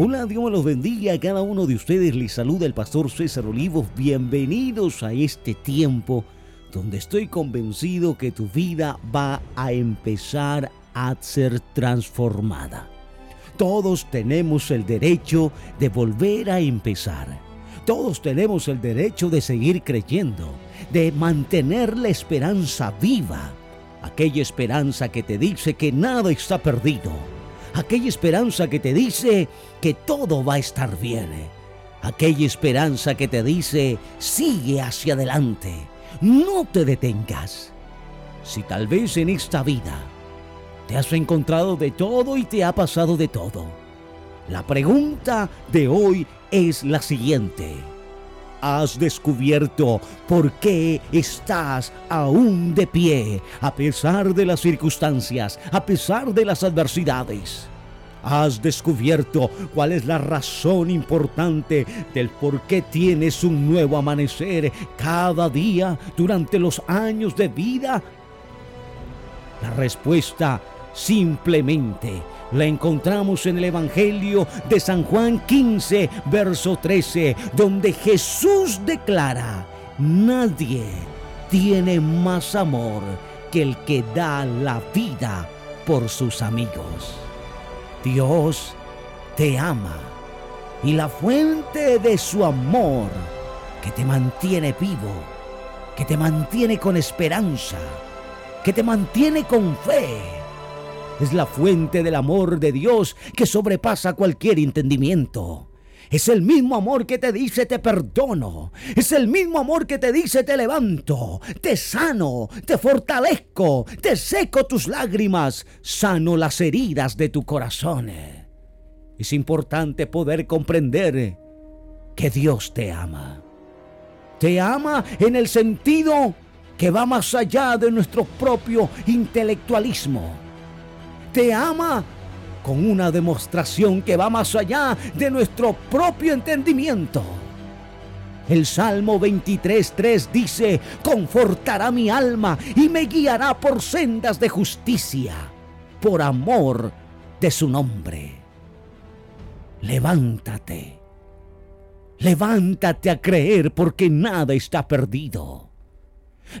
Hola, Dios me los bendiga a cada uno de ustedes. Les saluda el pastor César Olivos. Bienvenidos a este tiempo donde estoy convencido que tu vida va a empezar a ser transformada. Todos tenemos el derecho de volver a empezar. Todos tenemos el derecho de seguir creyendo, de mantener la esperanza viva. Aquella esperanza que te dice que nada está perdido aquella esperanza que te dice que todo va a estar bien, aquella esperanza que te dice sigue hacia adelante, no te detengas. Si tal vez en esta vida te has encontrado de todo y te ha pasado de todo, la pregunta de hoy es la siguiente has descubierto por qué estás aún de pie a pesar de las circunstancias, a pesar de las adversidades. Has descubierto cuál es la razón importante del por qué tienes un nuevo amanecer cada día durante los años de vida. La respuesta simplemente la encontramos en el Evangelio de San Juan 15, verso 13, donde Jesús declara, nadie tiene más amor que el que da la vida por sus amigos. Dios te ama y la fuente de su amor que te mantiene vivo, que te mantiene con esperanza, que te mantiene con fe es la fuente del amor de Dios que sobrepasa cualquier entendimiento. Es el mismo amor que te dice te perdono. Es el mismo amor que te dice te levanto, te sano, te fortalezco, te seco tus lágrimas, sano las heridas de tu corazón. Es importante poder comprender que Dios te ama. Te ama en el sentido que va más allá de nuestro propio intelectualismo te ama con una demostración que va más allá de nuestro propio entendimiento. El Salmo 23.3 dice, confortará mi alma y me guiará por sendas de justicia, por amor de su nombre. Levántate, levántate a creer porque nada está perdido.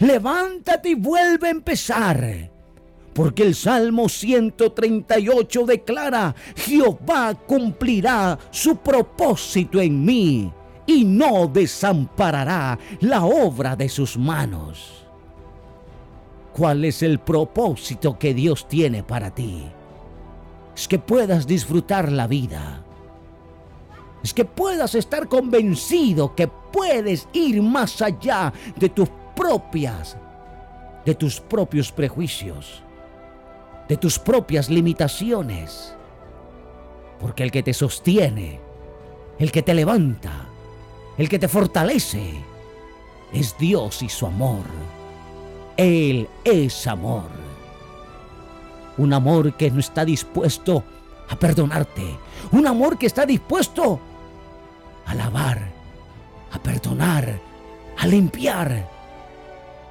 Levántate y vuelve a empezar porque el Salmo 138 declara, Jehová cumplirá su propósito en mí y no desamparará la obra de sus manos. ¿Cuál es el propósito que Dios tiene para ti? Es que puedas disfrutar la vida. Es que puedas estar convencido que puedes ir más allá de tus propias, de tus propios prejuicios de tus propias limitaciones. Porque el que te sostiene, el que te levanta, el que te fortalece, es Dios y su amor. Él es amor. Un amor que no está dispuesto a perdonarte. Un amor que está dispuesto a lavar, a perdonar, a limpiar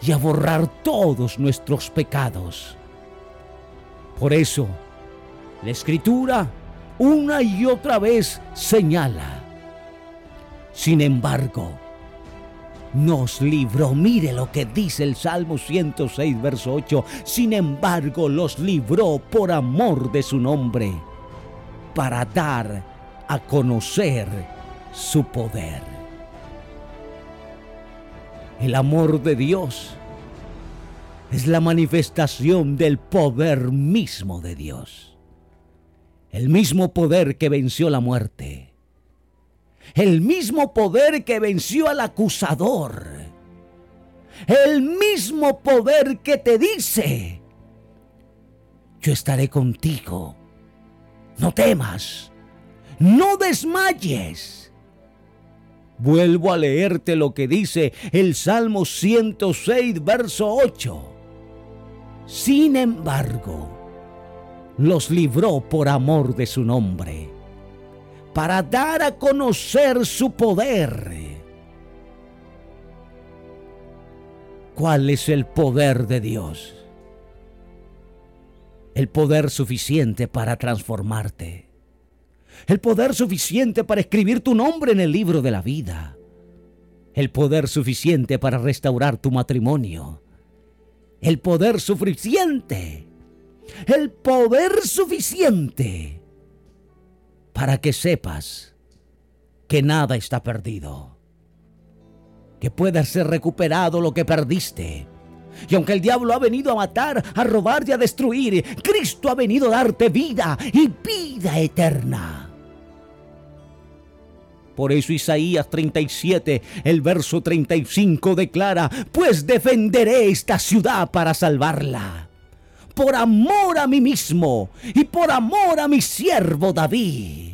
y a borrar todos nuestros pecados. Por eso, la escritura una y otra vez señala. Sin embargo, nos libró. Mire lo que dice el Salmo 106, verso 8. Sin embargo, los libró por amor de su nombre, para dar a conocer su poder. El amor de Dios es la manifestación del poder mismo de Dios. El mismo poder que venció la muerte. El mismo poder que venció al acusador. El mismo poder que te dice, yo estaré contigo. No temas. No desmayes. Vuelvo a leerte lo que dice el Salmo 106, verso 8. Sin embargo, los libró por amor de su nombre, para dar a conocer su poder. ¿Cuál es el poder de Dios? El poder suficiente para transformarte. el poder suficiente para escribir tu nombre en el libro de la vida, el poder suficiente para restaurar tu matrimonio, el poder suficiente, el poder suficiente para que sepas que nada está perdido, que pueda ser recuperado lo que perdiste. Y aunque el diablo ha venido a matar, a robar y a destruir, Cristo ha venido a darte vida y vida eterna. Por eso Isaías 37, el verso 35 declara, pues defenderé esta ciudad para salvarla. Por amor a mí mismo y por amor a mi siervo David.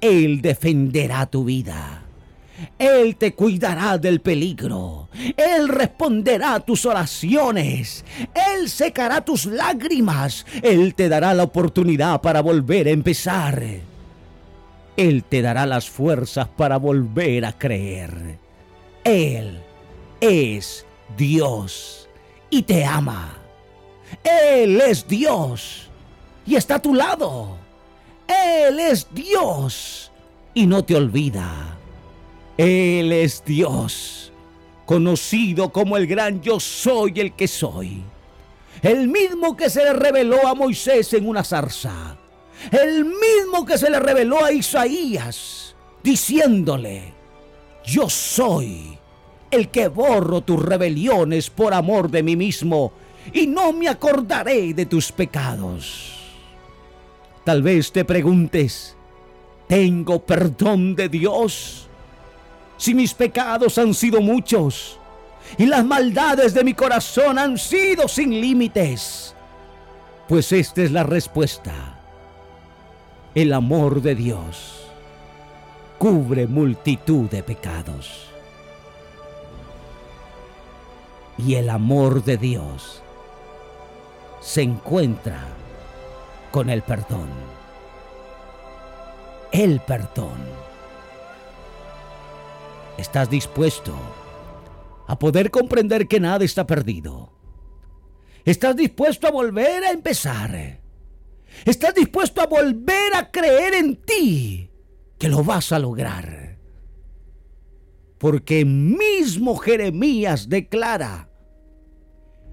Él defenderá tu vida. Él te cuidará del peligro. Él responderá tus oraciones. Él secará tus lágrimas. Él te dará la oportunidad para volver a empezar. Él te dará las fuerzas para volver a creer. Él es Dios y te ama. Él es Dios y está a tu lado. Él es Dios y no te olvida. Él es Dios, conocido como el gran yo soy el que soy. El mismo que se le reveló a Moisés en una zarza el mismo que se le reveló a Isaías, diciéndole, yo soy el que borro tus rebeliones por amor de mí mismo, y no me acordaré de tus pecados. Tal vez te preguntes, ¿tengo perdón de Dios? Si mis pecados han sido muchos y las maldades de mi corazón han sido sin límites, pues esta es la respuesta el amor de Dios cubre multitud de pecados. Y el amor de Dios se encuentra con el perdón. El perdón. ¿Estás dispuesto a poder comprender que nada está perdido? ¿Estás dispuesto a volver a empezar? Estás dispuesto a volver a creer en ti, que lo vas a lograr. Porque mismo Jeremías declara,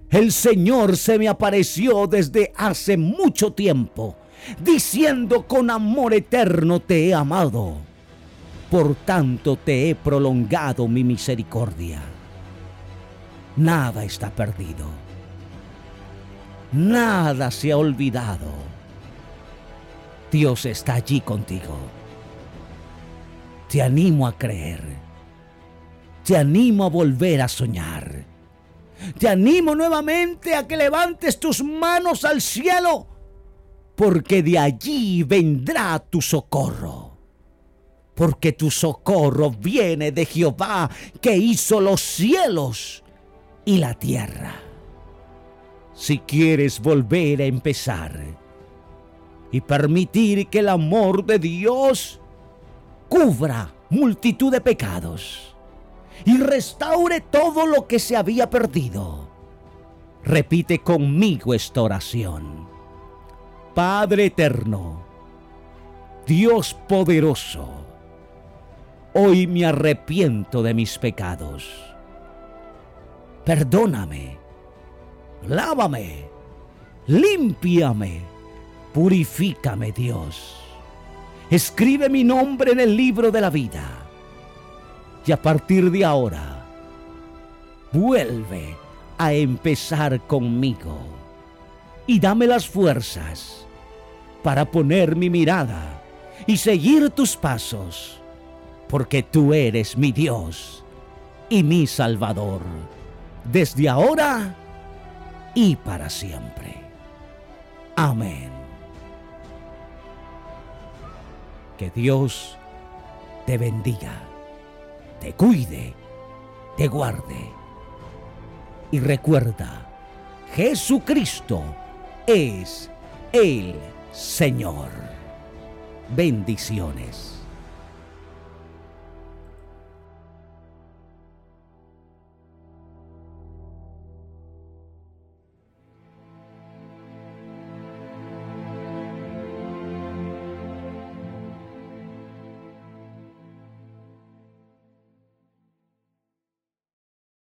el Señor se me apareció desde hace mucho tiempo, diciendo con amor eterno te he amado. Por tanto te he prolongado mi misericordia. Nada está perdido. Nada se ha olvidado Dios está allí contigo. Te animo a creer. Te animo a volver a soñar. Te animo nuevamente a que levantes tus manos al cielo, porque de allí vendrá tu socorro. Porque tu socorro viene de Jehová que hizo los cielos y la tierra. Si quieres volver a empezar, y permitir que el amor de Dios cubra multitud de pecados y restaure todo lo que se había perdido. Repite conmigo esta oración. Padre eterno, Dios poderoso, hoy me arrepiento de mis pecados. Perdóname, lávame, límpiame Purifícame, Dios. Escribe mi nombre en el libro de la vida. Y a partir de ahora, vuelve a empezar conmigo. Y dame las fuerzas para poner mi mirada y seguir tus pasos, porque tú eres mi Dios y mi Salvador, desde ahora y para siempre. Amén. Que Dios te bendiga, te cuide, te guarde. Y recuerda, Jesucristo es el Señor. Bendiciones.